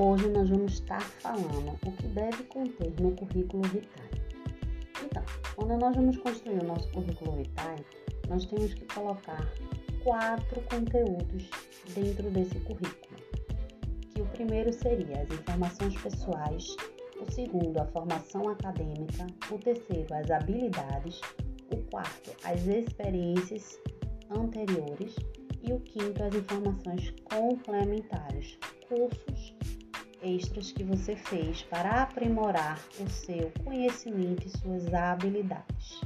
Hoje nós vamos estar falando o que deve conter no currículo vitae. Então, quando nós vamos construir o nosso currículo vitae, nós temos que colocar quatro conteúdos dentro desse currículo. Que o primeiro seria as informações pessoais, o segundo, a formação acadêmica, o terceiro, as habilidades, o quarto, as experiências anteriores e o quinto, as informações complementares, cursos extras que você fez para aprimorar o seu conhecimento e suas habilidades.